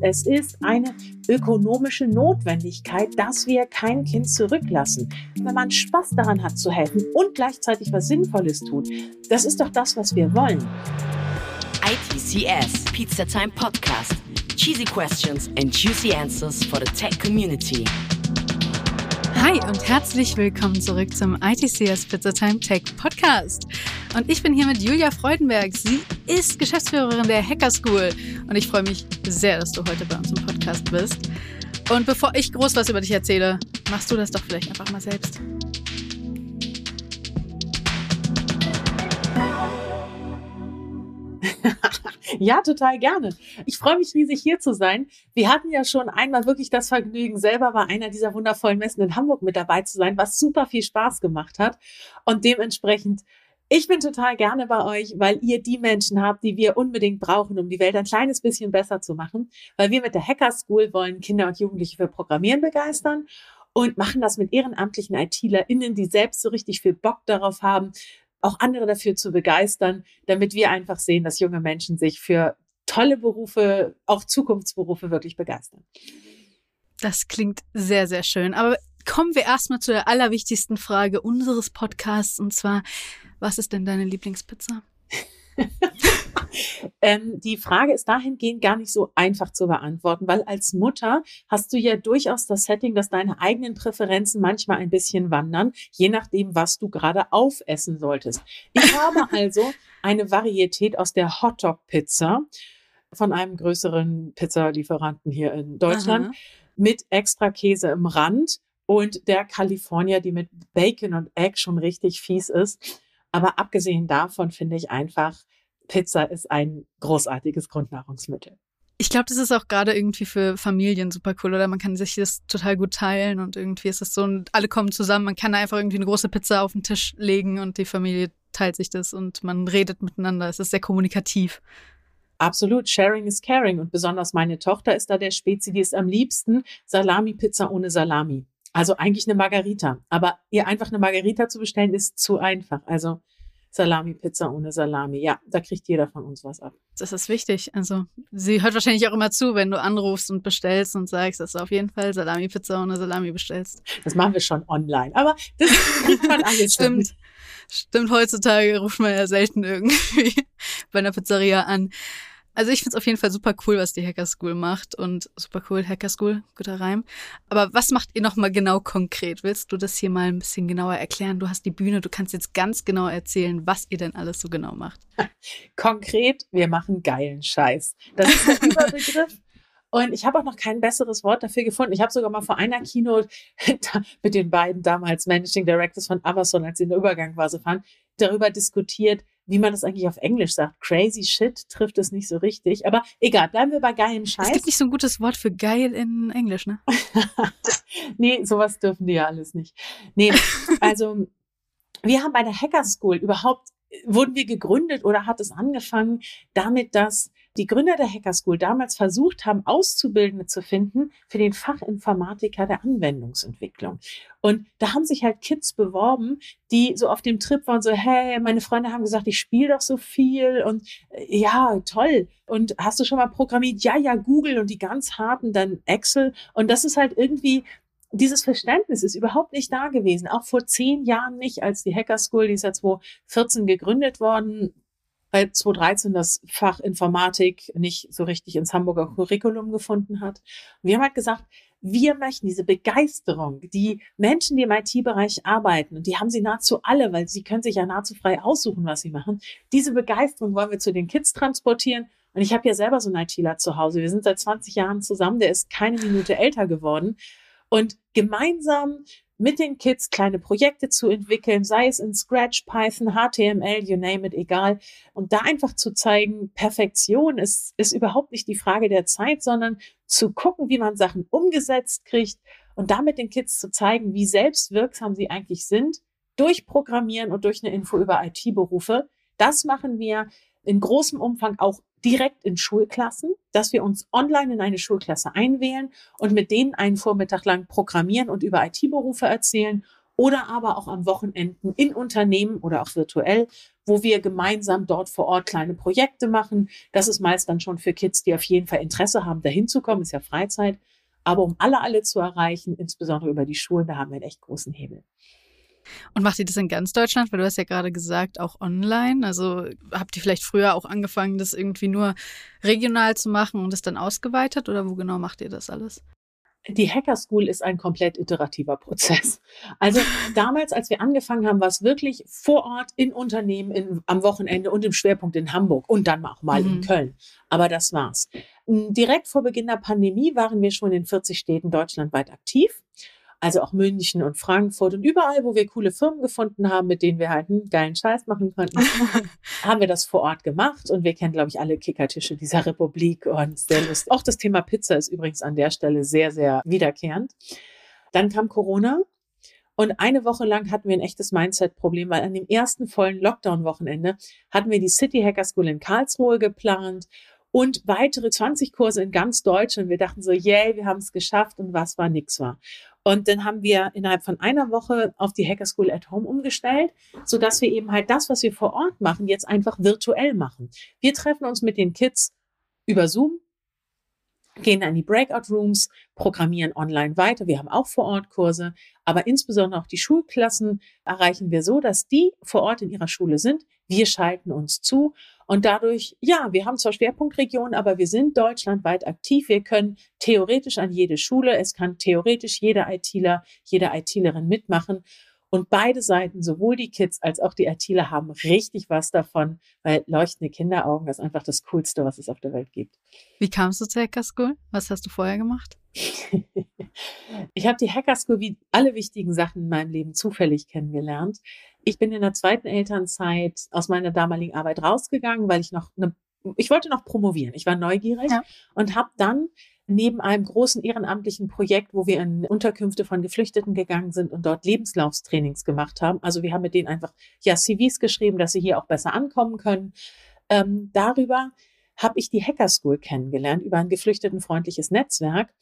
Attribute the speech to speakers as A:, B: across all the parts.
A: Es ist eine ökonomische Notwendigkeit, dass wir kein Kind zurücklassen. Wenn man Spaß daran hat zu helfen und gleichzeitig was Sinnvolles tut, das ist doch das, was wir wollen.
B: ITCS Pizza Time Podcast. Cheesy questions and juicy answers for the tech community.
C: Hi und herzlich willkommen zurück zum ITCS Pizza Time Tech Podcast. Und ich bin hier mit Julia Freudenberg. Sie ist Geschäftsführerin der Hacker School. Und ich freue mich sehr, dass du heute bei uns im Podcast bist. Und bevor ich groß was über dich erzähle, machst du das doch vielleicht einfach mal selbst.
A: Ja, total gerne. Ich freue mich riesig hier zu sein. Wir hatten ja schon einmal wirklich das Vergnügen, selber bei einer dieser wundervollen Messen in Hamburg mit dabei zu sein, was super viel Spaß gemacht hat. Und dementsprechend ich bin total gerne bei euch, weil ihr die Menschen habt, die wir unbedingt brauchen, um die Welt ein kleines bisschen besser zu machen. Weil wir mit der Hacker School wollen Kinder und Jugendliche für Programmieren begeistern und machen das mit ehrenamtlichen ITlerInnen, die selbst so richtig viel Bock darauf haben, auch andere dafür zu begeistern, damit wir einfach sehen, dass junge Menschen sich für tolle Berufe, auch Zukunftsberufe wirklich begeistern.
C: Das klingt sehr, sehr schön. Aber kommen wir erstmal zu der allerwichtigsten Frage unseres Podcasts und zwar, was ist denn deine Lieblingspizza?
A: ähm, die Frage ist dahingehend gar nicht so einfach zu beantworten, weil als Mutter hast du ja durchaus das Setting, dass deine eigenen Präferenzen manchmal ein bisschen wandern, je nachdem, was du gerade aufessen solltest. Ich habe also eine Varietät aus der Hotdog-Pizza von einem größeren Pizzalieferanten hier in Deutschland Aha. mit extra Käse im Rand und der California, die mit Bacon und Egg schon richtig fies ist. Aber abgesehen davon finde ich einfach, Pizza ist ein großartiges Grundnahrungsmittel.
C: Ich glaube, das ist auch gerade irgendwie für Familien super cool, oder man kann sich das total gut teilen und irgendwie ist es so und alle kommen zusammen. Man kann einfach irgendwie eine große Pizza auf den Tisch legen und die Familie teilt sich das und man redet miteinander. Es ist sehr kommunikativ.
A: Absolut. Sharing is caring. Und besonders meine Tochter ist da der Spezi, die ist am liebsten Salami-Pizza ohne Salami. Also eigentlich eine Margarita. Aber ihr einfach eine Margarita zu bestellen, ist zu einfach. Also Salami-Pizza ohne Salami. Ja, da kriegt jeder von uns was ab.
C: Das ist wichtig. Also sie hört wahrscheinlich auch immer zu, wenn du anrufst und bestellst und sagst, dass du auf jeden Fall Salami-Pizza ohne Salami bestellst.
A: Das machen wir schon online. Aber das kriegt man alles.
C: Stimmt. Stimmt, heutzutage ruft man ja selten irgendwie bei einer Pizzeria an. Also ich finde es auf jeden Fall super cool, was die Hacker School macht und super cool, Hacker School, guter Reim. Aber was macht ihr nochmal genau konkret? Willst du das hier mal ein bisschen genauer erklären? Du hast die Bühne, du kannst jetzt ganz genau erzählen, was ihr denn alles so genau macht.
A: Konkret, wir machen geilen Scheiß. Das ist der Überbegriff. Und ich habe auch noch kein besseres Wort dafür gefunden. Ich habe sogar mal vor einer Keynote mit den beiden damals Managing Directors von Amazon, als sie in der Übergangphase waren, darüber diskutiert, wie man das eigentlich auf Englisch sagt. Crazy Shit trifft es nicht so richtig. Aber egal, bleiben wir bei geilem Scheiß.
C: Es gibt nicht so ein gutes Wort für geil in Englisch, ne?
A: nee, sowas dürfen die ja alles nicht. Nee, also wir haben bei der Hacker School überhaupt, wurden wir gegründet oder hat es angefangen damit, dass die Gründer der Hacker School damals versucht haben, Auszubildende zu finden für den Fachinformatiker der Anwendungsentwicklung. Und da haben sich halt Kids beworben, die so auf dem Trip waren, so, hey, meine Freunde haben gesagt, ich spiele doch so viel und äh, ja, toll. Und hast du schon mal programmiert? Ja, ja, Google und die ganz harten dann Excel. Und das ist halt irgendwie dieses Verständnis ist überhaupt nicht da gewesen. Auch vor zehn Jahren nicht, als die Hacker School, die ist ja 2014 gegründet worden, 2013 das Fach Informatik nicht so richtig ins Hamburger Curriculum gefunden hat. Wir haben halt gesagt, wir möchten diese Begeisterung, die Menschen, die im IT-Bereich arbeiten, und die haben sie nahezu alle, weil sie können sich ja nahezu frei aussuchen, was sie machen. Diese Begeisterung wollen wir zu den Kids transportieren. Und ich habe ja selber so einen ITler zu Hause. Wir sind seit 20 Jahren zusammen. Der ist keine Minute älter geworden. Und gemeinsam mit den Kids kleine Projekte zu entwickeln, sei es in Scratch, Python, HTML, you name it, egal. Und da einfach zu zeigen, Perfektion ist, ist überhaupt nicht die Frage der Zeit, sondern zu gucken, wie man Sachen umgesetzt kriegt und damit den Kids zu zeigen, wie selbstwirksam sie eigentlich sind, durch Programmieren und durch eine Info über IT-Berufe. Das machen wir in großem Umfang auch direkt in Schulklassen, dass wir uns online in eine Schulklasse einwählen und mit denen einen Vormittag lang programmieren und über IT-Berufe erzählen oder aber auch am Wochenenden in Unternehmen oder auch virtuell, wo wir gemeinsam dort vor Ort kleine Projekte machen. Das ist meist dann schon für Kids, die auf jeden Fall Interesse haben, dahin zu kommen, ist ja Freizeit. Aber um alle, alle zu erreichen, insbesondere über die Schulen, da haben wir einen echt großen Hebel.
C: Und macht ihr das in ganz Deutschland? Weil du hast ja gerade gesagt, auch online. Also habt ihr vielleicht früher auch angefangen, das irgendwie nur regional zu machen und es dann ausgeweitet? Oder wo genau macht ihr das alles?
A: die Hacker School ist ein komplett iterativer Prozess. Also damals, als wir angefangen haben, war es wirklich vor Ort in Unternehmen in, am Wochenende und im Schwerpunkt in Hamburg und dann auch mal mhm. in Köln. Aber das war's. Direkt vor Beginn der Pandemie waren wir schon in 40 Städten deutschlandweit aktiv also auch München und Frankfurt und überall, wo wir coole Firmen gefunden haben, mit denen wir halt einen geilen Scheiß machen konnten, haben wir das vor Ort gemacht und wir kennen, glaube ich, alle Kickertische dieser Republik und sehr lustig. Auch das Thema Pizza ist übrigens an der Stelle sehr, sehr wiederkehrend. Dann kam Corona und eine Woche lang hatten wir ein echtes Mindset-Problem, weil an dem ersten vollen Lockdown-Wochenende hatten wir die City Hacker School in Karlsruhe geplant und weitere 20 Kurse in ganz Deutschland. Wir dachten so, yay, wir haben es geschafft und was war, nix war. Und dann haben wir innerhalb von einer Woche auf die Hacker School at Home umgestellt, so dass wir eben halt das, was wir vor Ort machen, jetzt einfach virtuell machen. Wir treffen uns mit den Kids über Zoom, gehen in die Breakout Rooms, programmieren online weiter. Wir haben auch vor Ort Kurse, aber insbesondere auch die Schulklassen erreichen wir so, dass die vor Ort in ihrer Schule sind. Wir schalten uns zu und dadurch, ja, wir haben zwar Schwerpunktregionen, aber wir sind deutschlandweit aktiv. Wir können theoretisch an jede Schule, es kann theoretisch jeder ITler, jede ITlerin mitmachen. Und beide Seiten, sowohl die Kids als auch die ITler, haben richtig was davon, weil leuchtende Kinderaugen ist einfach das Coolste, was es auf der Welt gibt.
C: Wie kamst du zur Hacker School? Was hast du vorher gemacht?
A: ich habe die Hacker School wie alle wichtigen Sachen in meinem Leben zufällig kennengelernt. Ich bin in der zweiten Elternzeit aus meiner damaligen Arbeit rausgegangen, weil ich noch eine, ich wollte noch promovieren. Ich war neugierig ja. und habe dann neben einem großen ehrenamtlichen Projekt, wo wir in Unterkünfte von Geflüchteten gegangen sind und dort Lebenslaufstrainings gemacht haben. Also wir haben mit denen einfach ja CVs geschrieben, dass sie hier auch besser ankommen können. Ähm, darüber habe ich die Hacker School kennengelernt über ein geflüchtetenfreundliches Netzwerk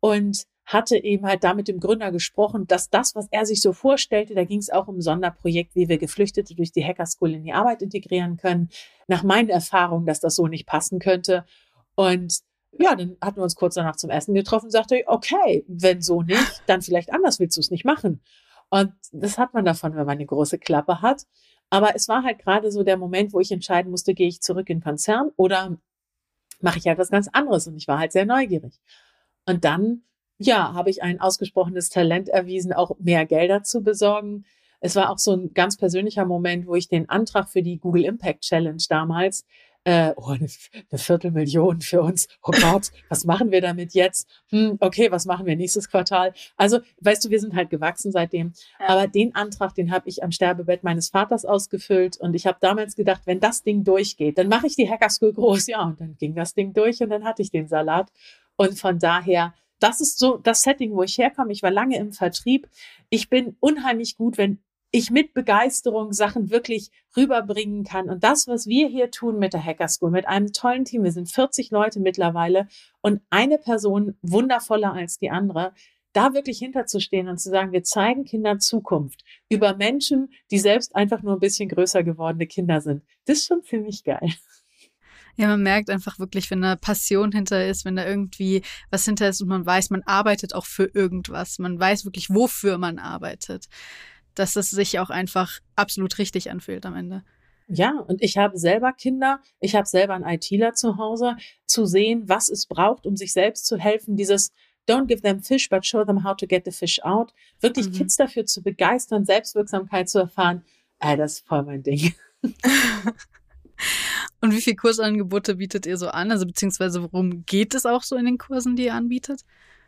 A: und hatte eben halt da mit dem Gründer gesprochen, dass das, was er sich so vorstellte, da ging es auch um ein Sonderprojekt, wie wir Geflüchtete durch die Hacker School in die Arbeit integrieren können. Nach meinen Erfahrungen, dass das so nicht passen könnte. Und ja, dann hatten wir uns kurz danach zum Essen getroffen sagte, okay, wenn so nicht, dann vielleicht anders willst du es nicht machen. Und das hat man davon, wenn man eine große Klappe hat. Aber es war halt gerade so der Moment, wo ich entscheiden musste, gehe ich zurück in den Konzern oder mache ich halt was ganz anderes. Und ich war halt sehr neugierig. Und dann ja, habe ich ein ausgesprochenes Talent erwiesen, auch mehr Gelder zu besorgen. Es war auch so ein ganz persönlicher Moment, wo ich den Antrag für die Google Impact Challenge damals, äh, oh, eine, eine Viertelmillion für uns. Oh Gott, was machen wir damit jetzt? Hm, okay, was machen wir nächstes Quartal? Also, weißt du, wir sind halt gewachsen seitdem. Ja. Aber den Antrag, den habe ich am Sterbebett meines Vaters ausgefüllt und ich habe damals gedacht, wenn das Ding durchgeht, dann mache ich die Hacker School groß. Ja, und dann ging das Ding durch und dann hatte ich den Salat. Und von daher das ist so das Setting, wo ich herkomme. Ich war lange im Vertrieb. Ich bin unheimlich gut, wenn ich mit Begeisterung Sachen wirklich rüberbringen kann. Und das, was wir hier tun mit der Hacker School, mit einem tollen Team, wir sind 40 Leute mittlerweile und eine Person wundervoller als die andere, da wirklich hinterzustehen und zu sagen, wir zeigen Kindern Zukunft über Menschen, die selbst einfach nur ein bisschen größer gewordene Kinder sind. Das ist schon ziemlich geil.
C: Ja, man merkt einfach wirklich, wenn da Passion hinter ist, wenn da irgendwie was hinter ist und man weiß, man arbeitet auch für irgendwas. Man weiß wirklich, wofür man arbeitet. Dass es sich auch einfach absolut richtig anfühlt am Ende.
A: Ja, und ich habe selber Kinder, ich habe selber einen ITler zu Hause, zu sehen, was es braucht, um sich selbst zu helfen, dieses Don't give them fish, but show them how to get the fish out. Wirklich mhm. Kids dafür zu begeistern, Selbstwirksamkeit zu erfahren, äh, das ist voll mein Ding.
C: Und wie viele Kursangebote bietet ihr so an? Also beziehungsweise worum geht es auch so in den Kursen, die ihr anbietet?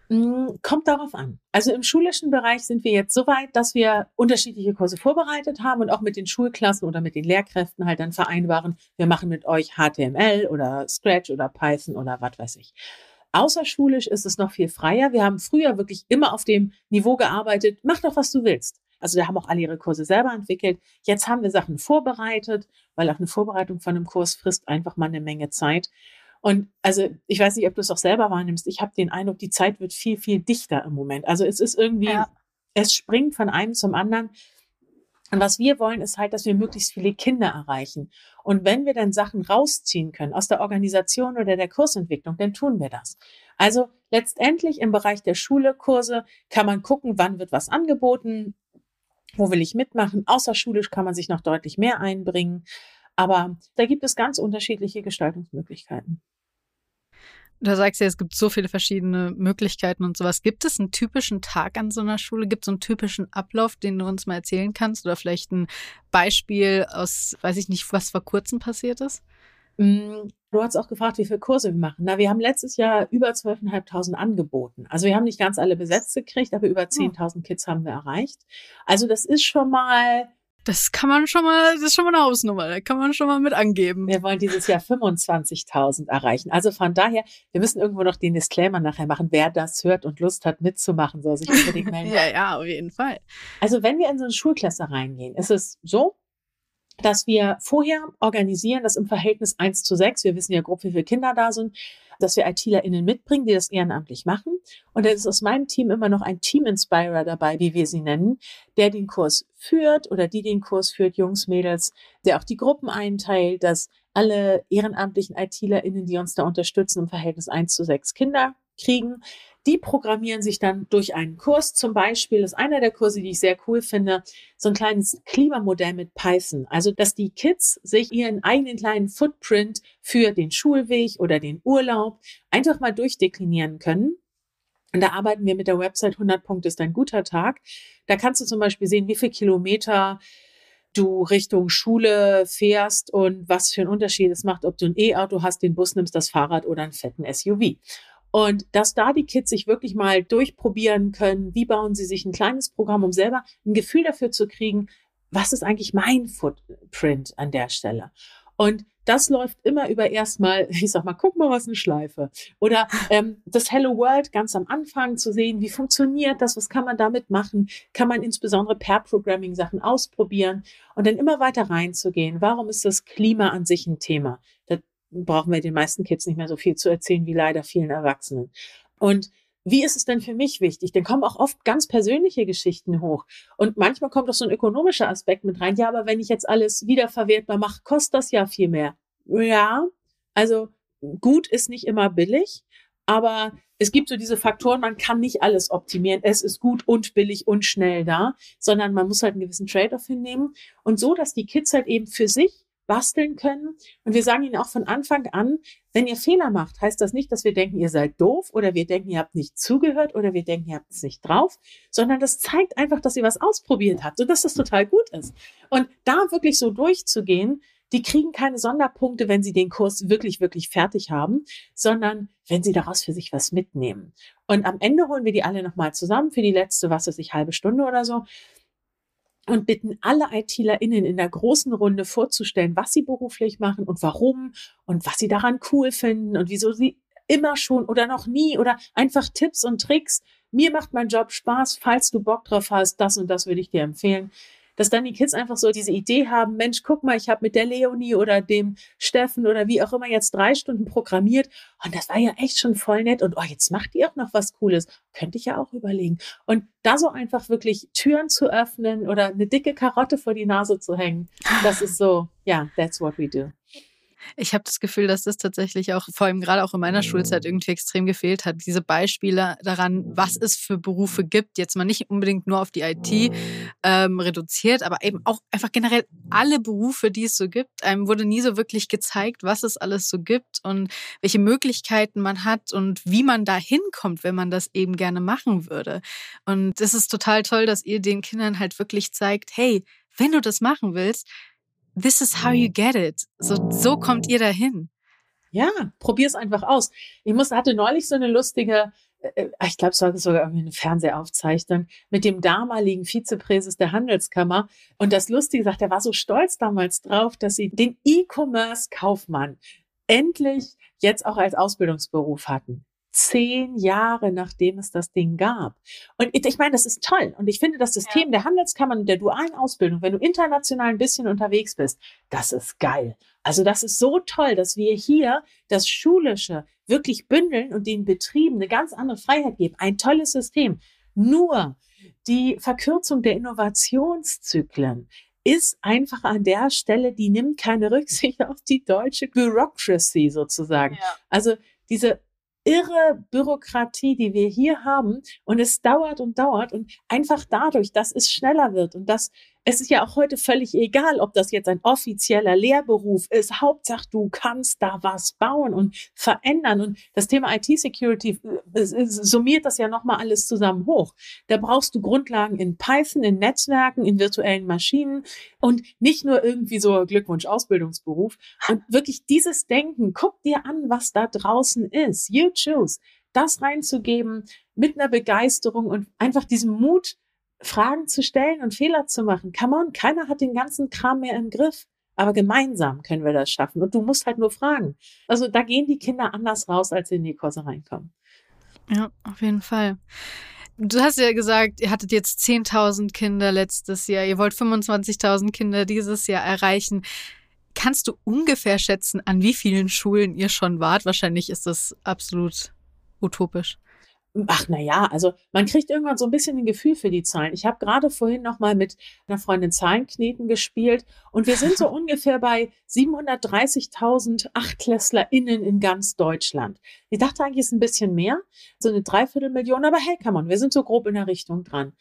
A: Mm, kommt darauf an. Also im schulischen Bereich sind wir jetzt so weit, dass wir unterschiedliche Kurse vorbereitet haben und auch mit den Schulklassen oder mit den Lehrkräften halt dann vereinbaren, wir machen mit euch HTML oder Scratch oder Python oder was weiß ich. Außerschulisch ist es noch viel freier. Wir haben früher wirklich immer auf dem Niveau gearbeitet, mach doch, was du willst. Also da haben auch alle ihre Kurse selber entwickelt. Jetzt haben wir Sachen vorbereitet, weil auch eine Vorbereitung von einem Kurs frisst einfach mal eine Menge Zeit. Und also ich weiß nicht, ob du es auch selber wahrnimmst. Ich habe den Eindruck, die Zeit wird viel, viel dichter im Moment. Also es ist irgendwie, ja. es springt von einem zum anderen. Und was wir wollen, ist halt, dass wir möglichst viele Kinder erreichen. Und wenn wir dann Sachen rausziehen können aus der Organisation oder der Kursentwicklung, dann tun wir das. Also letztendlich im Bereich der Schule, Kurse, kann man gucken, wann wird was angeboten, wo will ich mitmachen. Außerschulisch kann man sich noch deutlich mehr einbringen. Aber da gibt es ganz unterschiedliche Gestaltungsmöglichkeiten.
C: Da sagst du ja, es gibt so viele verschiedene Möglichkeiten und sowas. Gibt es einen typischen Tag an so einer Schule? Gibt es einen typischen Ablauf, den du uns mal erzählen kannst? Oder vielleicht ein Beispiel aus, weiß ich nicht, was vor kurzem passiert ist?
A: Mm, du hast auch gefragt, wie viele Kurse wir machen. Na, wir haben letztes Jahr über 12.500 angeboten. Also wir haben nicht ganz alle besetzt gekriegt, aber über 10.000 hm. Kids haben wir erreicht. Also das ist schon mal
C: das kann man schon mal, das ist schon mal eine Hausnummer, da kann man schon mal mit angeben.
A: Wir wollen dieses Jahr 25.000 erreichen. Also von daher, wir müssen irgendwo noch den Disclaimer nachher machen. Wer das hört und Lust hat mitzumachen, soll sich unbedingt melden.
C: ja, ja, auf jeden Fall.
A: Also wenn wir in so eine Schulklasse reingehen, ist es so, dass wir vorher organisieren, das im Verhältnis 1 zu 6, wir wissen ja grob, wie viele Kinder da sind, dass wir ITlerInnen mitbringen, die das ehrenamtlich machen. Und dann ist aus meinem Team immer noch ein Team-Inspirer dabei, wie wir sie nennen, der den Kurs führt oder die den Kurs führt, Jungs, Mädels, der auch die Gruppen einteilt, dass alle ehrenamtlichen ITlerInnen, die uns da unterstützen, im Verhältnis 1 zu 6 Kinder kriegen. Die programmieren sich dann durch einen Kurs. Zum Beispiel ist einer der Kurse, die ich sehr cool finde, so ein kleines Klimamodell mit Python. Also, dass die Kids sich ihren eigenen kleinen Footprint für den Schulweg oder den Urlaub einfach mal durchdeklinieren können. Und da arbeiten wir mit der Website 100 Punkte ist ein guter Tag. Da kannst du zum Beispiel sehen, wie viel Kilometer du Richtung Schule fährst und was für einen Unterschied es macht, ob du ein E-Auto hast, den Bus nimmst, das Fahrrad oder einen fetten SUV. Und dass da die Kids sich wirklich mal durchprobieren können, wie bauen sie sich ein kleines Programm, um selber ein Gefühl dafür zu kriegen, was ist eigentlich mein Footprint an der Stelle. Und das läuft immer über erstmal, ich sag mal, guck mal, was eine Schleife. Oder ähm, das Hello World ganz am Anfang zu sehen, wie funktioniert das, was kann man damit machen, kann man insbesondere per Programming Sachen ausprobieren und dann immer weiter reinzugehen. Warum ist das Klima an sich ein Thema? Das brauchen wir den meisten Kids nicht mehr so viel zu erzählen wie leider vielen Erwachsenen. Und wie ist es denn für mich wichtig? Dann kommen auch oft ganz persönliche Geschichten hoch. Und manchmal kommt auch so ein ökonomischer Aspekt mit rein. Ja, aber wenn ich jetzt alles wiederverwertbar mache, kostet das ja viel mehr. Ja, also gut ist nicht immer billig, aber es gibt so diese Faktoren, man kann nicht alles optimieren. Es ist gut und billig und schnell da, sondern man muss halt einen gewissen Trade-off hinnehmen. Und so, dass die Kids halt eben für sich basteln können. Und wir sagen ihnen auch von Anfang an, wenn ihr Fehler macht, heißt das nicht, dass wir denken, ihr seid doof oder wir denken, ihr habt nicht zugehört oder wir denken, ihr habt es nicht drauf, sondern das zeigt einfach, dass ihr was ausprobiert habt und dass das total gut ist. Und da wirklich so durchzugehen, die kriegen keine Sonderpunkte, wenn sie den Kurs wirklich, wirklich fertig haben, sondern wenn sie daraus für sich was mitnehmen. Und am Ende holen wir die alle nochmal zusammen für die letzte, was weiß ich, halbe Stunde oder so und bitten alle ITlerInnen in der großen Runde vorzustellen, was sie beruflich machen und warum und was sie daran cool finden und wieso sie immer schon oder noch nie oder einfach Tipps und Tricks. Mir macht mein Job Spaß. Falls du Bock drauf hast, das und das würde ich dir empfehlen dass dann die Kids einfach so diese Idee haben, Mensch, guck mal, ich habe mit der Leonie oder dem Steffen oder wie auch immer jetzt drei Stunden programmiert und das war ja echt schon voll nett und oh, jetzt macht ihr auch noch was Cooles. Könnte ich ja auch überlegen. Und da so einfach wirklich Türen zu öffnen oder eine dicke Karotte vor die Nase zu hängen, das ist so, ja, yeah, that's what we do.
C: Ich habe das Gefühl, dass das tatsächlich auch, vor allem gerade auch in meiner Schulzeit, irgendwie extrem gefehlt hat. Diese Beispiele daran, was es für Berufe gibt, jetzt mal nicht unbedingt nur auf die IT ähm, reduziert, aber eben auch einfach generell alle Berufe, die es so gibt. Einem wurde nie so wirklich gezeigt, was es alles so gibt und welche Möglichkeiten man hat und wie man da hinkommt, wenn man das eben gerne machen würde. Und es ist total toll, dass ihr den Kindern halt wirklich zeigt, hey, wenn du das machen willst, this is how you get it. So, so kommt ihr dahin.
A: Ja, probier's einfach aus. Ich muss, hatte neulich so eine lustige, äh, äh ich glaube, es war sogar irgendwie eine Fernsehaufzeichnung mit dem damaligen Vizepräses der Handelskammer. Und das Lustige sagt, er war so stolz damals drauf, dass sie den E-Commerce-Kaufmann endlich jetzt auch als Ausbildungsberuf hatten zehn Jahre nachdem es das Ding gab. Und ich meine, das ist toll. Und ich finde das System ja. der Handelskammern und der dualen Ausbildung, wenn du international ein bisschen unterwegs bist, das ist geil. Also das ist so toll, dass wir hier das Schulische wirklich bündeln und den Betrieben eine ganz andere Freiheit geben. Ein tolles System. Nur die Verkürzung der Innovationszyklen ist einfach an der Stelle, die nimmt keine Rücksicht auf die deutsche Bureaucracy sozusagen. Ja. Also diese irre Bürokratie, die wir hier haben. Und es dauert und dauert. Und einfach dadurch, dass es schneller wird und dass es ist ja auch heute völlig egal, ob das jetzt ein offizieller Lehrberuf ist. Hauptsache, du kannst da was bauen und verändern. Und das Thema IT-Security äh, summiert das ja nochmal alles zusammen hoch. Da brauchst du Grundlagen in Python, in Netzwerken, in virtuellen Maschinen und nicht nur irgendwie so Glückwunsch Ausbildungsberuf. Und wirklich dieses Denken, guck dir an, was da draußen ist. You choose. Das reinzugeben mit einer Begeisterung und einfach diesem Mut, Fragen zu stellen und Fehler zu machen. Come on, keiner hat den ganzen Kram mehr im Griff. Aber gemeinsam können wir das schaffen. Und du musst halt nur fragen. Also da gehen die Kinder anders raus, als sie in die Kurse reinkommen.
C: Ja, auf jeden Fall. Du hast ja gesagt, ihr hattet jetzt 10.000 Kinder letztes Jahr. Ihr wollt 25.000 Kinder dieses Jahr erreichen. Kannst du ungefähr schätzen, an wie vielen Schulen ihr schon wart? Wahrscheinlich ist das absolut utopisch.
A: Ach na ja, also man kriegt irgendwann so ein bisschen ein Gefühl für die Zahlen. Ich habe gerade vorhin noch mal mit einer Freundin Zahlenkneten gespielt und wir sind so ungefähr bei 730.000 AchtklässlerInnen in ganz Deutschland. Ich dachte eigentlich ist ein bisschen mehr, so eine Dreiviertelmillion, aber hey, come on, wir sind so grob in der Richtung dran.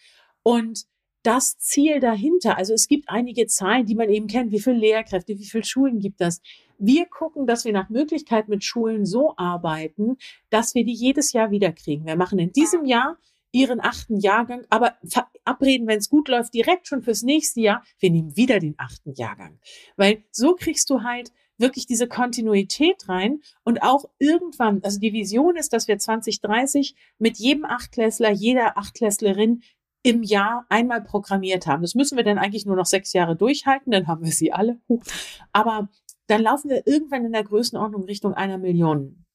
A: Und das Ziel dahinter, also es gibt einige Zahlen, die man eben kennt, wie viele Lehrkräfte, wie viele Schulen gibt das. Wir gucken, dass wir nach Möglichkeit mit Schulen so arbeiten, dass wir die jedes Jahr wieder kriegen. Wir machen in diesem Jahr ihren achten Jahrgang, aber verabreden, wenn es gut läuft, direkt schon fürs nächste Jahr, wir nehmen wieder den achten Jahrgang. Weil so kriegst du halt wirklich diese Kontinuität rein und auch irgendwann, also die Vision ist, dass wir 2030 mit jedem Achtklässler, jeder Achtklässlerin im Jahr einmal programmiert haben. Das müssen wir dann eigentlich nur noch sechs Jahre durchhalten, dann haben wir sie alle. Aber dann laufen wir irgendwann in der Größenordnung Richtung einer Million.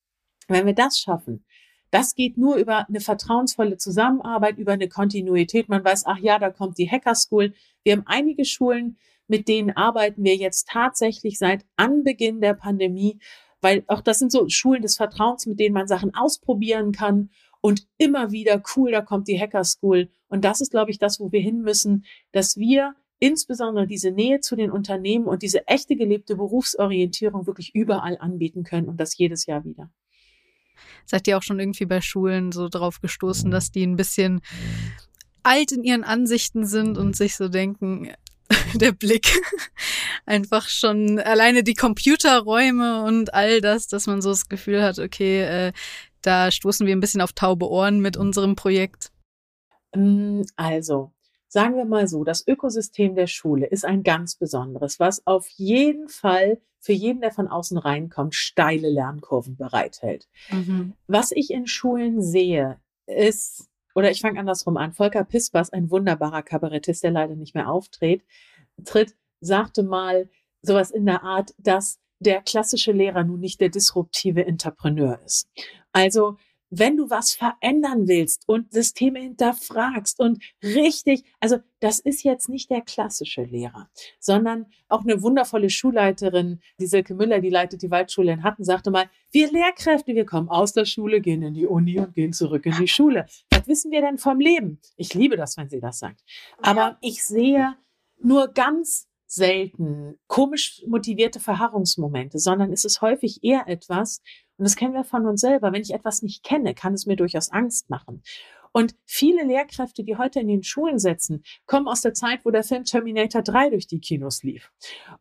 A: Wenn wir das schaffen, das geht nur über eine vertrauensvolle Zusammenarbeit, über eine Kontinuität. Man weiß, ach ja, da kommt die Hacker School. Wir haben einige Schulen, mit denen arbeiten wir jetzt tatsächlich seit Anbeginn der Pandemie, weil auch das sind so Schulen des Vertrauens, mit denen man Sachen ausprobieren kann und immer wieder cool, da kommt die Hacker School. Und das ist, glaube ich, das, wo wir hin müssen, dass wir insbesondere diese Nähe zu den Unternehmen und diese echte gelebte Berufsorientierung wirklich überall anbieten können und das jedes Jahr wieder.
C: Seid ihr auch schon irgendwie bei Schulen so drauf gestoßen, dass die ein bisschen alt in ihren Ansichten sind und sich so denken, der Blick einfach schon alleine die Computerräume und all das, dass man so das Gefühl hat, okay, äh, da stoßen wir ein bisschen auf taube Ohren mit unserem Projekt.
A: Mm, also, sagen wir mal so, das Ökosystem der Schule ist ein ganz besonderes, was auf jeden Fall für jeden, der von außen reinkommt, steile Lernkurven bereithält. Mhm. Was ich in Schulen sehe, ist, oder ich fange andersrum an, Volker Pispers, ein wunderbarer Kabarettist, der leider nicht mehr auftritt, tritt, sagte mal sowas in der Art, dass der klassische Lehrer nun nicht der disruptive Entrepreneur ist. Also wenn du was verändern willst und Systeme hinterfragst und richtig, also das ist jetzt nicht der klassische Lehrer, sondern auch eine wundervolle Schulleiterin, die Silke Müller, die leitet die Waldschule in Hatten, sagte mal, wir Lehrkräfte, wir kommen aus der Schule, gehen in die Uni und gehen zurück in die Schule. Was wissen wir denn vom Leben? Ich liebe das, wenn sie das sagt. Aber ich sehe nur ganz selten komisch motivierte Verharrungsmomente, sondern es ist häufig eher etwas, und das kennen wir von uns selber. Wenn ich etwas nicht kenne, kann es mir durchaus Angst machen. Und viele Lehrkräfte, die heute in den Schulen sitzen, kommen aus der Zeit, wo der Film Terminator 3 durch die Kinos lief.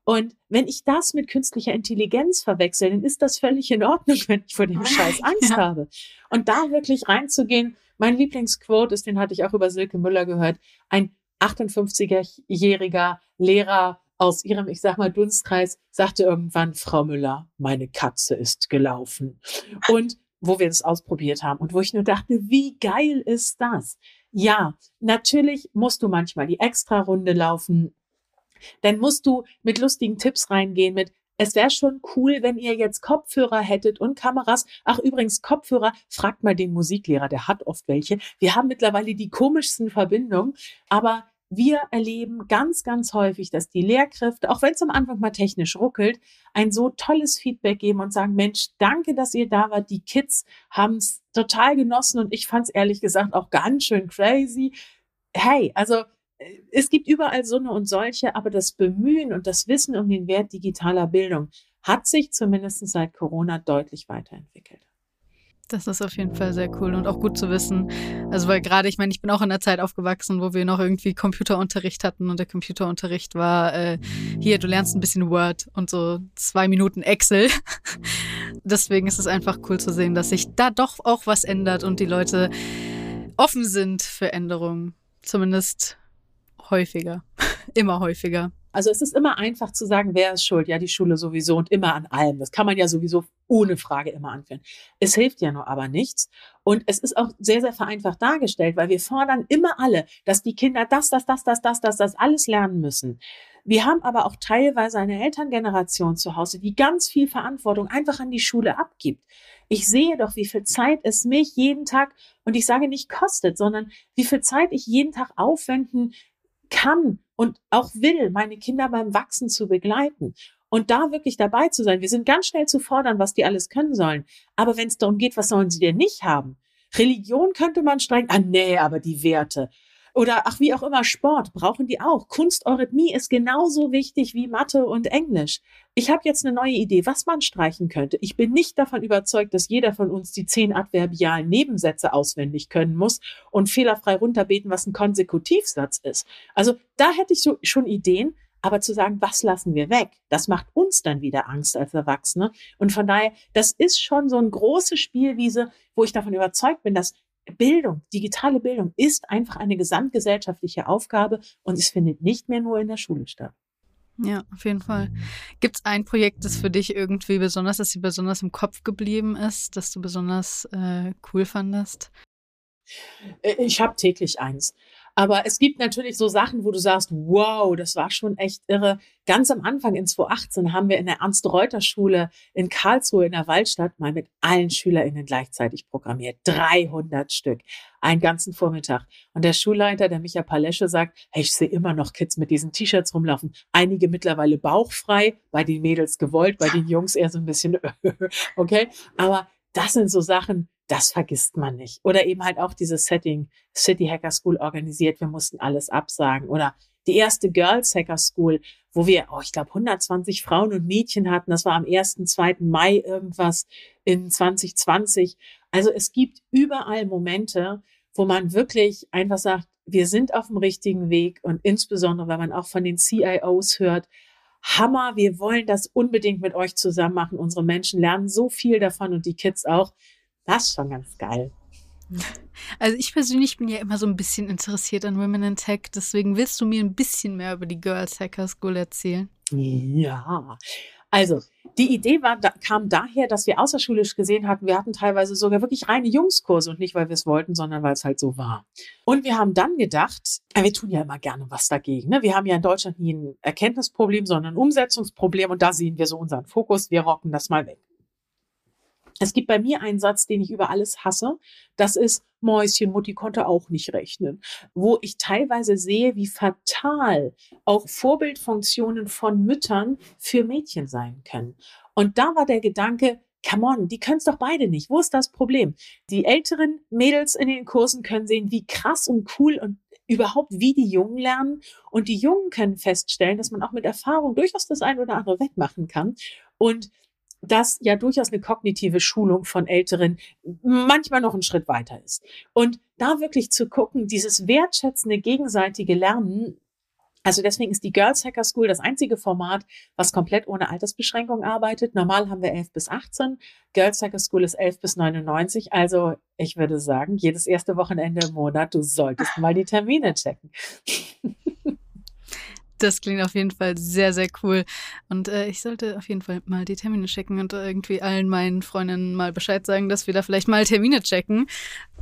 A: Und wenn ich das mit künstlicher Intelligenz verwechsel, dann ist das völlig in Ordnung, wenn ich vor dem Scheiß Angst ja. habe. Und da wirklich reinzugehen, mein Lieblingsquote ist, den hatte ich auch über Silke Müller gehört, ein 58-jähriger Lehrer aus ihrem, ich sag mal, Dunstkreis sagte irgendwann Frau Müller, meine Katze ist gelaufen. Und wo wir das ausprobiert haben und wo ich nur dachte, wie geil ist das? Ja, natürlich musst du manchmal die Extra-Runde laufen. Dann musst du mit lustigen Tipps reingehen, mit es wäre schon cool, wenn ihr jetzt Kopfhörer hättet und Kameras. Ach, übrigens, Kopfhörer, fragt mal den Musiklehrer, der hat oft welche. Wir haben mittlerweile die komischsten Verbindungen, aber wir erleben ganz, ganz häufig, dass die Lehrkräfte, auch wenn es am Anfang mal technisch ruckelt, ein so tolles Feedback geben und sagen, Mensch, danke, dass ihr da wart. Die Kids haben es total genossen und ich fand es ehrlich gesagt auch ganz schön crazy. hey, also äh, es gibt überall so eine und solche, aber das Bemühen und das Wissen um den Wert digitaler Bildung hat sich zumindest seit Corona deutlich weiterentwickelt.
C: Das ist auf jeden Fall sehr cool und auch gut zu wissen. Also weil gerade, ich meine, ich bin auch in einer Zeit aufgewachsen, wo wir noch irgendwie Computerunterricht hatten und der Computerunterricht war, äh, hier, du lernst ein bisschen Word und so zwei Minuten Excel. Deswegen ist es einfach cool zu sehen, dass sich da doch auch was ändert und die Leute offen sind für Änderungen. Zumindest häufiger. Immer häufiger.
A: Also es ist immer einfach zu sagen, wer ist schuld? Ja, die Schule sowieso und immer an allem. Das kann man ja sowieso ohne Frage immer anführen. Es hilft ja nur aber nichts. Und es ist auch sehr, sehr vereinfacht dargestellt, weil wir fordern immer alle, dass die Kinder das, das, das, das, das, das, das alles lernen müssen. Wir haben aber auch teilweise eine Elterngeneration zu Hause, die ganz viel Verantwortung einfach an die Schule abgibt. Ich sehe doch, wie viel Zeit es mich jeden Tag, und ich sage nicht kostet, sondern wie viel Zeit ich jeden Tag aufwenden kann und auch will, meine Kinder beim Wachsen zu begleiten und da wirklich dabei zu sein. Wir sind ganz schnell zu fordern, was die alles können sollen. Aber wenn es darum geht, was sollen sie denn nicht haben? Religion könnte man streichen. Ah, nee, aber die Werte. Oder ach, wie auch immer, Sport brauchen die auch. Kunst, Eurythmie ist genauso wichtig wie Mathe und Englisch. Ich habe jetzt eine neue Idee, was man streichen könnte. Ich bin nicht davon überzeugt, dass jeder von uns die zehn adverbialen Nebensätze auswendig können muss und fehlerfrei runterbeten, was ein Konsekutivsatz ist. Also da hätte ich so schon Ideen, aber zu sagen, was lassen wir weg, das macht uns dann wieder Angst als Erwachsene. Und von daher, das ist schon so eine große Spielwiese, wo ich davon überzeugt bin, dass Bildung, digitale Bildung ist einfach eine gesamtgesellschaftliche Aufgabe und es findet nicht mehr nur in der Schule statt.
C: Ja, auf jeden Fall. Gibt es ein Projekt, das für dich irgendwie besonders, das dir besonders im Kopf geblieben ist, das du besonders äh, cool fandest?
A: Äh, ich habe täglich eins. Aber es gibt natürlich so Sachen, wo du sagst, wow, das war schon echt irre. Ganz am Anfang in 2018 haben wir in der Ernst-Reuter-Schule in Karlsruhe in der Waldstadt mal mit allen SchülerInnen gleichzeitig programmiert. 300 Stück. Einen ganzen Vormittag. Und der Schulleiter, der Micha Palesche, sagt, hey, ich sehe immer noch Kids mit diesen T-Shirts rumlaufen. Einige mittlerweile bauchfrei, bei den Mädels gewollt, bei den Jungs eher so ein bisschen, okay. Aber das sind so Sachen, das vergisst man nicht. Oder eben halt auch dieses Setting, City Hacker School organisiert, wir mussten alles absagen. Oder die erste Girls Hacker School, wo wir, oh, ich glaube, 120 Frauen und Mädchen hatten. Das war am 1., 2. Mai irgendwas in 2020. Also es gibt überall Momente, wo man wirklich einfach sagt, wir sind auf dem richtigen Weg und insbesondere, wenn man auch von den CIOs hört, Hammer, wir wollen das unbedingt mit euch zusammen machen. Unsere Menschen lernen so viel davon und die Kids auch. Das ist schon ganz geil.
C: Also ich persönlich bin ja immer so ein bisschen interessiert an Women in Tech, deswegen willst du mir ein bisschen mehr über die Girls Hacker School erzählen?
A: Ja, also die Idee war, da, kam daher, dass wir außerschulisch gesehen hatten, wir hatten teilweise sogar wirklich reine Jungskurse und nicht, weil wir es wollten, sondern weil es halt so war. Und wir haben dann gedacht, wir tun ja immer gerne was dagegen. Ne? Wir haben ja in Deutschland nie ein Erkenntnisproblem, sondern ein Umsetzungsproblem und da sehen wir so unseren Fokus, wir rocken das mal weg. Es gibt bei mir einen Satz, den ich über alles hasse. Das ist Mäuschen, Mutti konnte auch nicht rechnen. Wo ich teilweise sehe, wie fatal auch Vorbildfunktionen von Müttern für Mädchen sein können. Und da war der Gedanke, come on, die können es doch beide nicht. Wo ist das Problem? Die älteren Mädels in den Kursen können sehen, wie krass und cool und überhaupt, wie die Jungen lernen. Und die Jungen können feststellen, dass man auch mit Erfahrung durchaus das ein oder andere wettmachen kann. Und dass ja durchaus eine kognitive Schulung von Älteren manchmal noch einen Schritt weiter ist. Und da wirklich zu gucken, dieses wertschätzende gegenseitige Lernen, also deswegen ist die Girls Hacker School das einzige Format, was komplett ohne Altersbeschränkung arbeitet. Normal haben wir 11 bis 18. Girls Hacker School ist 11 bis 99. Also ich würde sagen, jedes erste Wochenende im Monat, du solltest mal die Termine checken.
C: Das klingt auf jeden Fall sehr, sehr cool. Und äh, ich sollte auf jeden Fall mal die Termine checken und irgendwie allen meinen Freundinnen mal Bescheid sagen, dass wir da vielleicht mal Termine checken.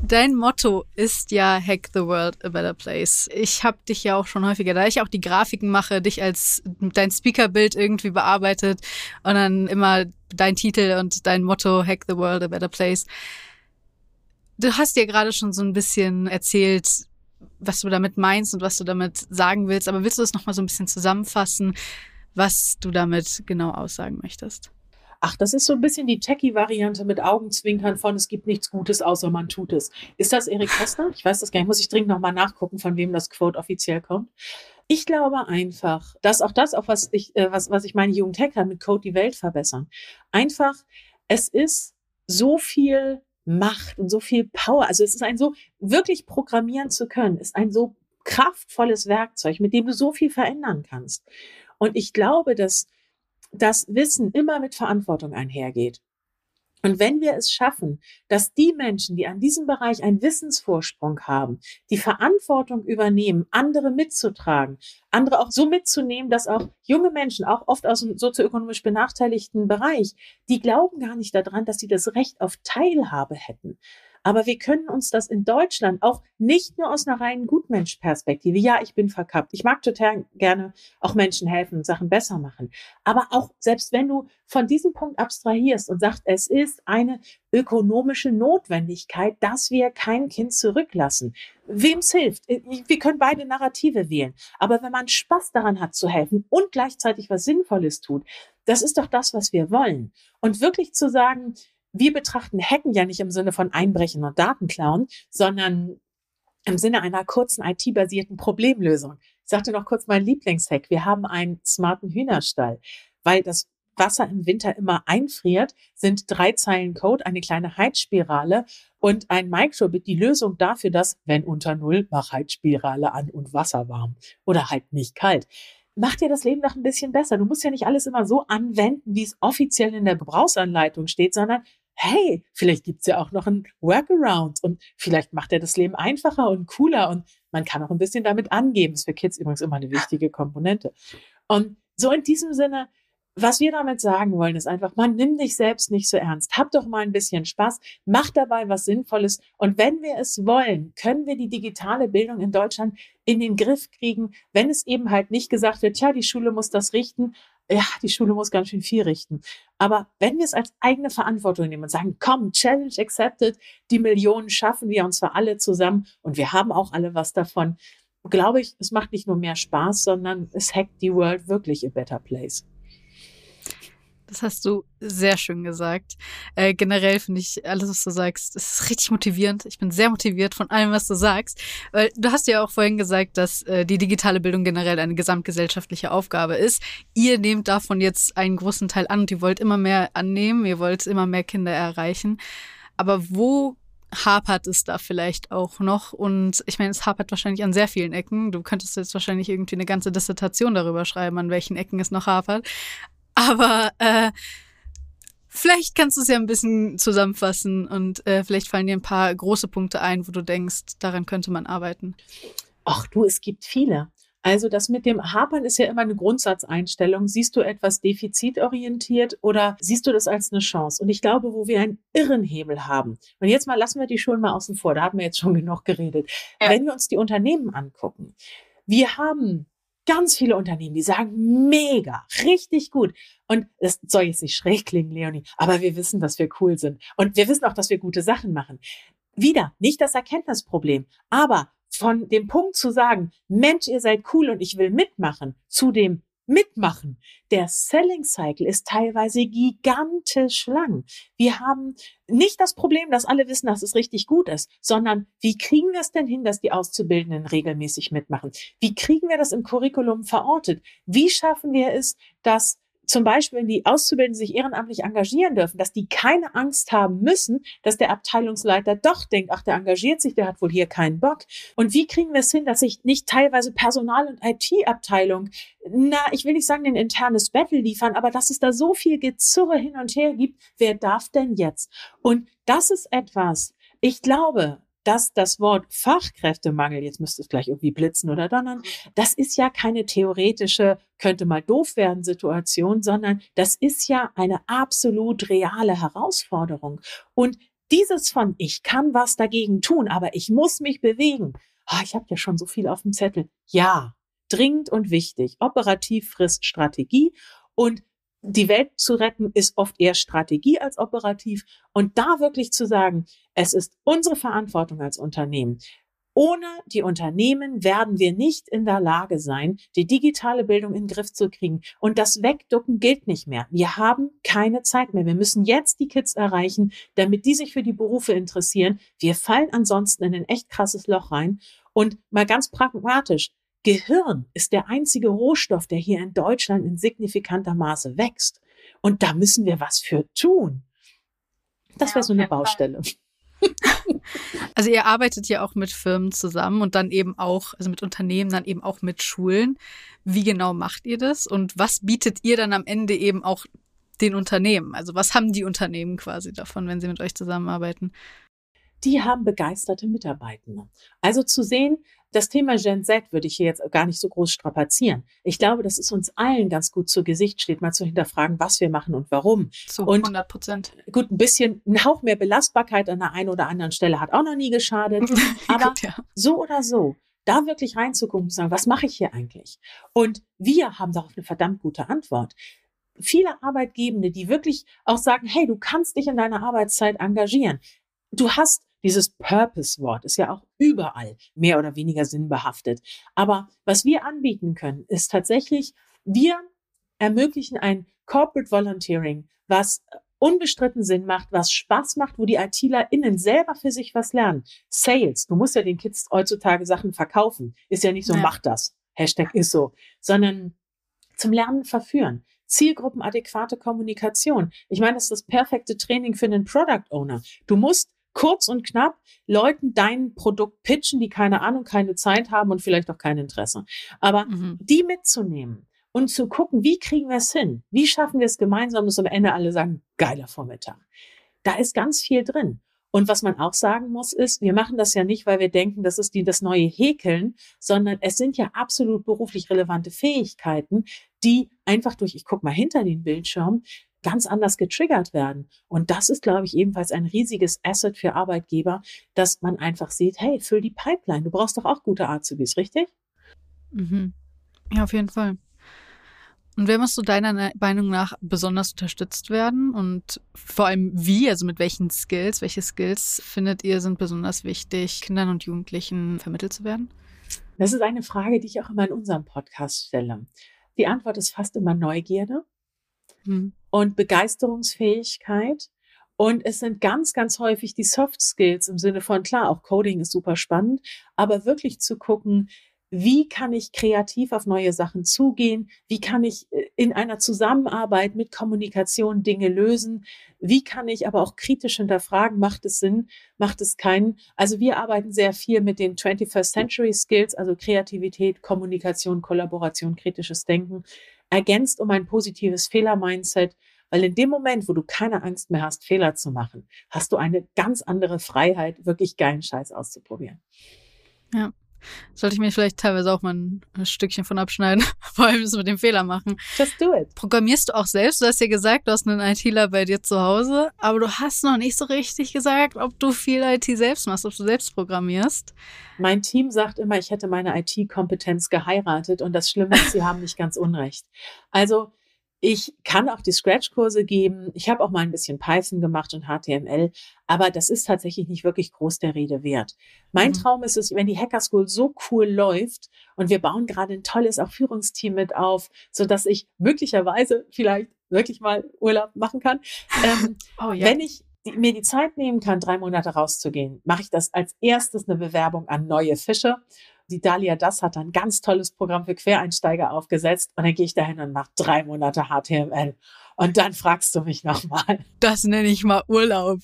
C: Dein Motto ist ja Hack the World a Better Place. Ich habe dich ja auch schon häufiger, da ich auch die Grafiken mache, dich als dein Speakerbild irgendwie bearbeitet und dann immer dein Titel und dein Motto Hack the World a Better Place. Du hast ja gerade schon so ein bisschen erzählt, was du damit meinst und was du damit sagen willst. Aber willst du das nochmal so ein bisschen zusammenfassen, was du damit genau aussagen möchtest?
A: Ach, das ist so ein bisschen die Techie-Variante mit Augenzwinkern von es gibt nichts Gutes, außer man tut es. Ist das Erik Kästner? Ich weiß das gar nicht. Muss ich dringend nochmal nachgucken, von wem das Quote offiziell kommt. Ich glaube einfach, dass auch das, auch was ich, äh, was, was ich meine Jugendhacker mit Code die Welt verbessern. Einfach, es ist so viel Macht und so viel Power. Also es ist ein so, wirklich programmieren zu können, ist ein so kraftvolles Werkzeug, mit dem du so viel verändern kannst. Und ich glaube, dass das Wissen immer mit Verantwortung einhergeht. Und wenn wir es schaffen, dass die Menschen, die an diesem Bereich einen Wissensvorsprung haben, die Verantwortung übernehmen, andere mitzutragen, andere auch so mitzunehmen, dass auch junge Menschen, auch oft aus dem sozioökonomisch benachteiligten Bereich, die glauben gar nicht daran, dass sie das Recht auf Teilhabe hätten. Aber wir können uns das in Deutschland auch nicht nur aus einer reinen Gutmensch-Perspektive. Ja, ich bin verkappt. Ich mag total gerne auch Menschen helfen und Sachen besser machen. Aber auch selbst wenn du von diesem Punkt abstrahierst und sagst, es ist eine ökonomische Notwendigkeit, dass wir kein Kind zurücklassen. Wem's hilft? Wir können beide Narrative wählen. Aber wenn man Spaß daran hat zu helfen und gleichzeitig was Sinnvolles tut, das ist doch das, was wir wollen. Und wirklich zu sagen, wir betrachten Hacken ja nicht im Sinne von Einbrechen und Datenklauen, sondern im Sinne einer kurzen IT-basierten Problemlösung. Ich sagte noch kurz mein Lieblingshack. Wir haben einen smarten Hühnerstall, weil das Wasser im Winter immer einfriert, sind drei Zeilen Code, eine kleine Heizspirale und ein Microbit die Lösung dafür, dass, wenn unter Null, mach Heizspirale an und Wasser warm oder halt nicht kalt macht dir das Leben doch ein bisschen besser. Du musst ja nicht alles immer so anwenden, wie es offiziell in der Gebrauchsanleitung steht, sondern hey, vielleicht gibt's ja auch noch ein Workaround und vielleicht macht er das Leben einfacher und cooler und man kann auch ein bisschen damit angeben. Das ist für Kids übrigens immer eine wichtige Komponente. Und so in diesem Sinne, was wir damit sagen wollen, ist einfach, man nimm dich selbst nicht so ernst. Hab doch mal ein bisschen Spaß, mach dabei was Sinnvolles. Und wenn wir es wollen, können wir die digitale Bildung in Deutschland in den Griff kriegen, wenn es eben halt nicht gesagt wird, tja, die Schule muss das richten, ja, die Schule muss ganz schön viel richten. Aber wenn wir es als eigene Verantwortung nehmen und sagen, komm, Challenge accepted, die Millionen schaffen wir und zwar alle zusammen und wir haben auch alle was davon, glaube ich, es macht nicht nur mehr Spaß, sondern es hackt die World wirklich a better place.
C: Das hast du sehr schön gesagt. Äh, generell finde ich alles, was du sagst, ist richtig motivierend. Ich bin sehr motiviert von allem, was du sagst. Weil du hast ja auch vorhin gesagt, dass äh, die digitale Bildung generell eine gesamtgesellschaftliche Aufgabe ist. Ihr nehmt davon jetzt einen großen Teil an und ihr wollt immer mehr annehmen, ihr wollt immer mehr Kinder erreichen. Aber wo hapert es da vielleicht auch noch. Und ich meine, es hapert wahrscheinlich an sehr vielen Ecken. Du könntest jetzt wahrscheinlich irgendwie eine ganze Dissertation darüber schreiben, an welchen Ecken es noch hapert. Aber äh, vielleicht kannst du es ja ein bisschen zusammenfassen und äh, vielleicht fallen dir ein paar große Punkte ein, wo du denkst, daran könnte man arbeiten.
A: Ach du, es gibt viele. Also das mit dem Hapern ist ja immer eine Grundsatzeinstellung. Siehst du etwas defizitorientiert oder siehst du das als eine Chance? Und ich glaube, wo wir einen irren Hebel haben. Und jetzt mal lassen wir die Schulen mal außen vor. Da haben wir jetzt schon genug geredet. Ja. Wenn wir uns die Unternehmen angucken. Wir haben ganz viele Unternehmen, die sagen, mega, richtig gut. Und das soll jetzt nicht schräg klingen, Leonie, aber wir wissen, dass wir cool sind. Und wir wissen auch, dass wir gute Sachen machen. Wieder, nicht das Erkenntnisproblem, aber von dem Punkt zu sagen, Mensch, ihr seid cool und ich will mitmachen, zu dem mitmachen. Der Selling Cycle ist teilweise gigantisch lang. Wir haben nicht das Problem, dass alle wissen, dass es richtig gut ist, sondern wie kriegen wir es denn hin, dass die Auszubildenden regelmäßig mitmachen? Wie kriegen wir das im Curriculum verortet? Wie schaffen wir es, dass zum Beispiel, wenn die Auszubildenden sich ehrenamtlich engagieren dürfen, dass die keine Angst haben müssen, dass der Abteilungsleiter doch denkt, ach, der engagiert sich, der hat wohl hier keinen Bock. Und wie kriegen wir es hin, dass sich nicht teilweise Personal- und IT-Abteilung, na, ich will nicht sagen, ein internes Battle liefern, aber dass es da so viel Gezurre hin und her gibt, wer darf denn jetzt? Und das ist etwas, ich glaube, dass das Wort Fachkräftemangel, jetzt müsste es gleich irgendwie blitzen oder donnern, das ist ja keine theoretische, könnte mal doof werden Situation, sondern das ist ja eine absolut reale Herausforderung. Und dieses von, ich kann was dagegen tun, aber ich muss mich bewegen. Oh, ich habe ja schon so viel auf dem Zettel. Ja, dringend und wichtig. Operativ frisst Strategie und die Welt zu retten ist oft eher Strategie als operativ. Und da wirklich zu sagen, es ist unsere Verantwortung als Unternehmen, Ohne die Unternehmen werden wir nicht in der Lage sein, die digitale Bildung in den Griff zu kriegen. Und das Wegducken gilt nicht mehr. Wir haben keine Zeit mehr. Wir müssen jetzt die Kids erreichen, damit die sich für die Berufe interessieren. Wir fallen ansonsten in ein echt krasses Loch rein. Und mal ganz pragmatisch. Gehirn ist der einzige Rohstoff, der hier in Deutschland in signifikanter Maße wächst. Und da müssen wir was für tun. Das wäre so eine Baustelle.
C: Also ihr arbeitet ja auch mit Firmen zusammen und dann eben auch, also mit Unternehmen, dann eben auch mit Schulen. Wie genau macht ihr das und was bietet ihr dann am Ende eben auch den Unternehmen? Also was haben die Unternehmen quasi davon, wenn sie mit euch zusammenarbeiten?
A: Die haben begeisterte Mitarbeitende. Also zu sehen, das Thema Gen Z würde ich hier jetzt gar nicht so groß strapazieren. Ich glaube, dass es uns allen ganz gut zu Gesicht steht, mal zu hinterfragen, was wir machen und warum.
C: Zu 100 Prozent.
A: Gut, ein bisschen, ein Hauch mehr Belastbarkeit an der einen oder anderen Stelle hat auch noch nie geschadet. Aber gut, ja. so oder so, da wirklich reinzugucken und sagen, was mache ich hier eigentlich? Und wir haben darauf eine verdammt gute Antwort viele Arbeitgebende, die wirklich auch sagen, hey, du kannst dich in deiner Arbeitszeit engagieren. Du hast dieses Purpose-Wort ist ja auch überall mehr oder weniger sinnbehaftet. Aber was wir anbieten können, ist tatsächlich, wir ermöglichen ein Corporate Volunteering, was unbestritten Sinn macht, was Spaß macht, wo die ITlerInnen selber für sich was lernen. Sales, du musst ja den Kids heutzutage Sachen verkaufen. Ist ja nicht so, ja. mach das. Hashtag ist so. Sondern zum Lernen verführen. Zielgruppenadäquate Kommunikation. Ich meine, das ist das perfekte Training für einen Product Owner. Du musst kurz und knapp Leuten dein Produkt pitchen, die keine Ahnung, keine Zeit haben und vielleicht auch kein Interesse. Aber mhm. die mitzunehmen und zu gucken, wie kriegen wir es hin? Wie schaffen wir es gemeinsam, dass am Ende alle sagen, geiler Vormittag. Da ist ganz viel drin. Und was man auch sagen muss, ist, wir machen das ja nicht, weil wir denken, das ist die, das neue Häkeln, sondern es sind ja absolut beruflich relevante Fähigkeiten, die einfach durch, ich guck mal hinter den Bildschirm, ganz anders getriggert werden. Und das ist, glaube ich, ebenfalls ein riesiges Asset für Arbeitgeber, dass man einfach sieht, hey, füll die Pipeline. Du brauchst doch auch gute Azubis, richtig?
C: Mhm. Ja, auf jeden Fall. Und wer muss so deiner Meinung nach besonders unterstützt werden? Und vor allem wie, also mit welchen Skills, welche Skills findet ihr sind besonders wichtig, Kindern und Jugendlichen vermittelt zu werden?
A: Das ist eine Frage, die ich auch immer in unserem Podcast stelle. Die Antwort ist fast immer Neugierde hm. Und Begeisterungsfähigkeit. Und es sind ganz, ganz häufig die Soft Skills im Sinne von, klar, auch Coding ist super spannend, aber wirklich zu gucken, wie kann ich kreativ auf neue Sachen zugehen? Wie kann ich äh, in einer Zusammenarbeit mit Kommunikation Dinge lösen? Wie kann ich aber auch kritisch hinterfragen? Macht es Sinn? Macht es keinen? Also wir arbeiten sehr viel mit den 21st Century Skills, also Kreativität, Kommunikation, Kollaboration, kritisches Denken ergänzt um ein positives Fehler-Mindset, weil in dem Moment, wo du keine Angst mehr hast, Fehler zu machen, hast du eine ganz andere Freiheit, wirklich geilen Scheiß auszuprobieren.
C: Ja. Sollte ich mir vielleicht teilweise auch mal ein Stückchen von abschneiden, vor allem das mit dem Fehler machen.
A: Just do it.
C: Programmierst du auch selbst? Du hast ja gesagt, du hast einen ITler bei dir zu Hause, aber du hast noch nicht so richtig gesagt, ob du viel IT selbst machst, ob du selbst programmierst.
A: Mein Team sagt immer, ich hätte meine IT-Kompetenz geheiratet und das Schlimme ist, sie haben nicht ganz unrecht. Also ich kann auch die Scratch-Kurse geben. Ich habe auch mal ein bisschen Python gemacht und HTML, aber das ist tatsächlich nicht wirklich groß der Rede wert. Mein mhm. Traum ist es, wenn die Hacker School so cool läuft und wir bauen gerade ein tolles auch Führungsteam mit auf, so dass ich möglicherweise vielleicht wirklich mal Urlaub machen kann. Ähm, oh, ja. Wenn ich die, mir die Zeit nehmen kann, drei Monate rauszugehen, mache ich das als erstes eine Bewerbung an neue Fische die Dalia Das hat ein ganz tolles Programm für Quereinsteiger aufgesetzt und dann gehe ich dahin und mache drei Monate HTML. Und dann fragst du mich nochmal.
C: Das nenne ich mal Urlaub.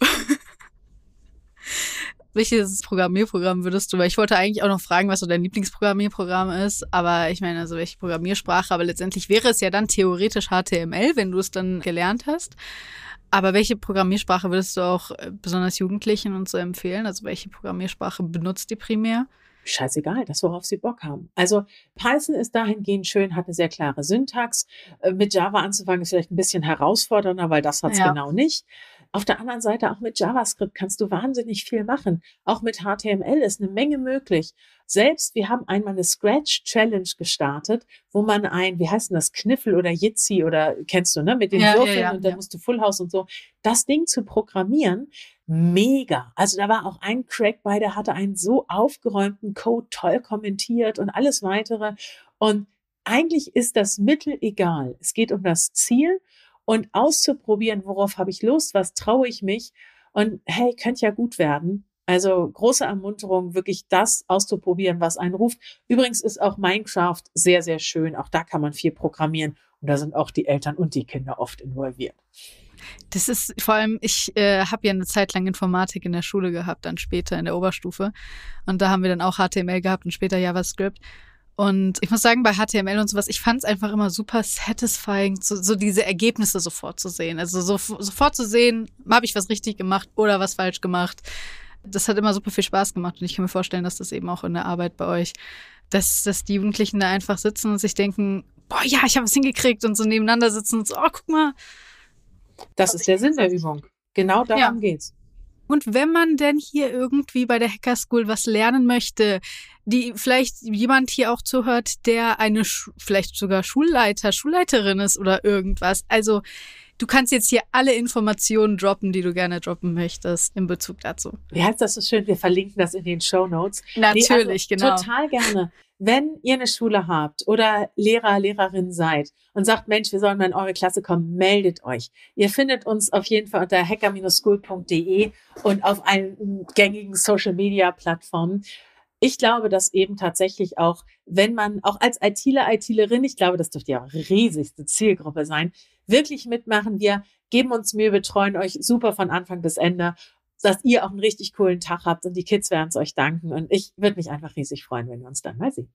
C: Welches Programmierprogramm würdest du, weil ich wollte eigentlich auch noch fragen, was so dein Lieblingsprogrammierprogramm ist, aber ich meine, also welche Programmiersprache, aber letztendlich wäre es ja dann theoretisch HTML, wenn du es dann gelernt hast. Aber welche Programmiersprache würdest du auch äh, besonders Jugendlichen und so empfehlen? Also welche Programmiersprache benutzt ihr primär?
A: Scheißegal, das, worauf sie Bock haben. Also Python ist dahingehend schön, hat eine sehr klare Syntax. Äh, mit Java anzufangen ist vielleicht ein bisschen herausfordernder, weil das hat's ja. genau nicht. Auf der anderen Seite auch mit JavaScript kannst du wahnsinnig viel machen. Auch mit HTML ist eine Menge möglich. Selbst, wir haben einmal eine Scratch Challenge gestartet, wo man ein, wie heißt denn das, Kniffel oder Jitsi oder kennst du, ne, mit den ja, Würfeln ja, ja, und dann musst du Full House und so. Das Ding zu programmieren, mega. Also da war auch ein Crack bei, der hatte einen so aufgeräumten Code, toll kommentiert und alles weitere. Und eigentlich ist das Mittel egal. Es geht um das Ziel und auszuprobieren, worauf habe ich Lust, was traue ich mich. Und hey, könnte ja gut werden. Also große Ermunterung, wirklich das auszuprobieren, was einen ruft. Übrigens ist auch Minecraft sehr, sehr schön. Auch da kann man viel programmieren. Und da sind auch die Eltern und die Kinder oft involviert.
C: Das ist vor allem, ich äh, habe ja eine Zeit lang Informatik in der Schule gehabt, dann später in der Oberstufe. Und da haben wir dann auch HTML gehabt und später JavaScript. Und ich muss sagen, bei HTML und sowas, ich fand es einfach immer super satisfying, so, so diese Ergebnisse sofort zu sehen. Also so, sofort zu sehen, habe ich was richtig gemacht oder was falsch gemacht. Das hat immer super viel Spaß gemacht und ich kann mir vorstellen, dass das eben auch in der Arbeit bei euch, dass, dass die Jugendlichen da einfach sitzen und sich denken, boah, ja, ich habe es hingekriegt und so nebeneinander sitzen und so, oh, guck mal,
A: das ist der Sinn der Übung. Genau darum ja. geht's.
C: Und wenn man denn hier irgendwie bei der Hacker School was lernen möchte, die vielleicht jemand hier auch zuhört, der eine vielleicht sogar Schulleiter, Schulleiterin ist oder irgendwas. Also du kannst jetzt hier alle Informationen droppen, die du gerne droppen möchtest in Bezug dazu.
A: Wie heißt das so schön? Wir verlinken das in den Show Notes.
C: Natürlich, nee, also
A: genau. Total gerne wenn ihr eine Schule habt oder Lehrer, Lehrerin seid und sagt, Mensch, wir sollen mal in eure Klasse kommen, meldet euch. Ihr findet uns auf jeden Fall unter hacker-school.de und auf allen gängigen Social-Media-Plattformen. Ich glaube, dass eben tatsächlich auch, wenn man auch als ITler, ITlerin, ich glaube, das dürfte ja auch riesigste Zielgruppe sein, wirklich mitmachen. Wir geben uns Mühe, betreuen euch super von Anfang bis Ende dass ihr auch einen richtig coolen Tag habt und die Kids werden es euch danken. Und ich würde mich einfach riesig freuen, wenn wir uns dann mal sehen.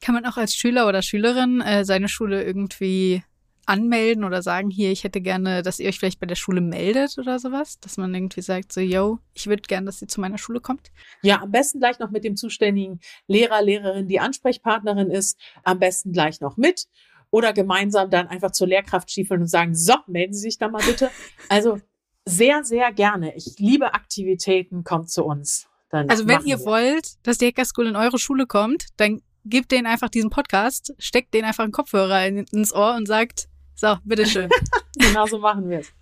C: Kann man auch als Schüler oder Schülerin äh, seine Schule irgendwie anmelden oder sagen, hier, ich hätte gerne, dass ihr euch vielleicht bei der Schule meldet oder sowas? Dass man irgendwie sagt, so, yo, ich würde gerne, dass sie zu meiner Schule kommt?
A: Ja, am besten gleich noch mit dem zuständigen Lehrer, Lehrerin, die Ansprechpartnerin ist. Am besten gleich noch mit. Oder gemeinsam dann einfach zur Lehrkraft schiefeln und sagen, so, melden Sie sich da mal bitte. Also sehr, sehr gerne. Ich liebe Aktivitäten, kommt zu uns.
C: Dann also wenn ihr wir. wollt, dass die Hacker School in eure Schule kommt, dann gebt denen einfach diesen Podcast, steckt denen einfach einen Kopfhörer in, ins Ohr und sagt, so, bitteschön.
A: genau so machen wir es.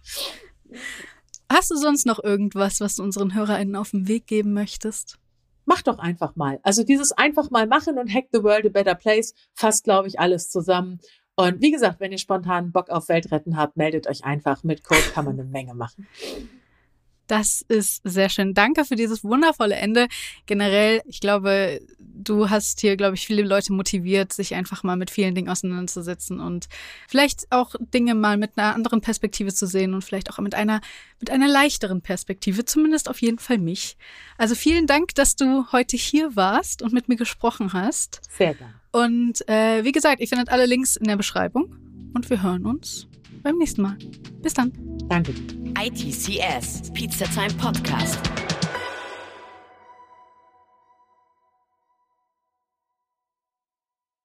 C: Hast du sonst noch irgendwas, was du unseren HörerInnen auf den Weg geben möchtest?
A: Mach doch einfach mal. Also dieses einfach mal machen und Hack the World a Better Place fasst, glaube ich, alles zusammen. Und wie gesagt, wenn ihr spontan Bock auf Weltretten habt, meldet euch einfach. Mit Code kann man eine Menge machen.
C: Das ist sehr schön. Danke für dieses wundervolle Ende. Generell, ich glaube, du hast hier, glaube ich, viele Leute motiviert, sich einfach mal mit vielen Dingen auseinanderzusetzen und vielleicht auch Dinge mal mit einer anderen Perspektive zu sehen und vielleicht auch mit einer, mit einer leichteren Perspektive, zumindest auf jeden Fall mich. Also vielen Dank, dass du heute hier warst und mit mir gesprochen hast.
A: Sehr gerne.
C: Und äh, wie gesagt, ihr findet alle Links in der Beschreibung und wir hören uns beim nächsten Mal. Bis dann.
A: Danke.
B: ITCS, Pizza Time Podcast.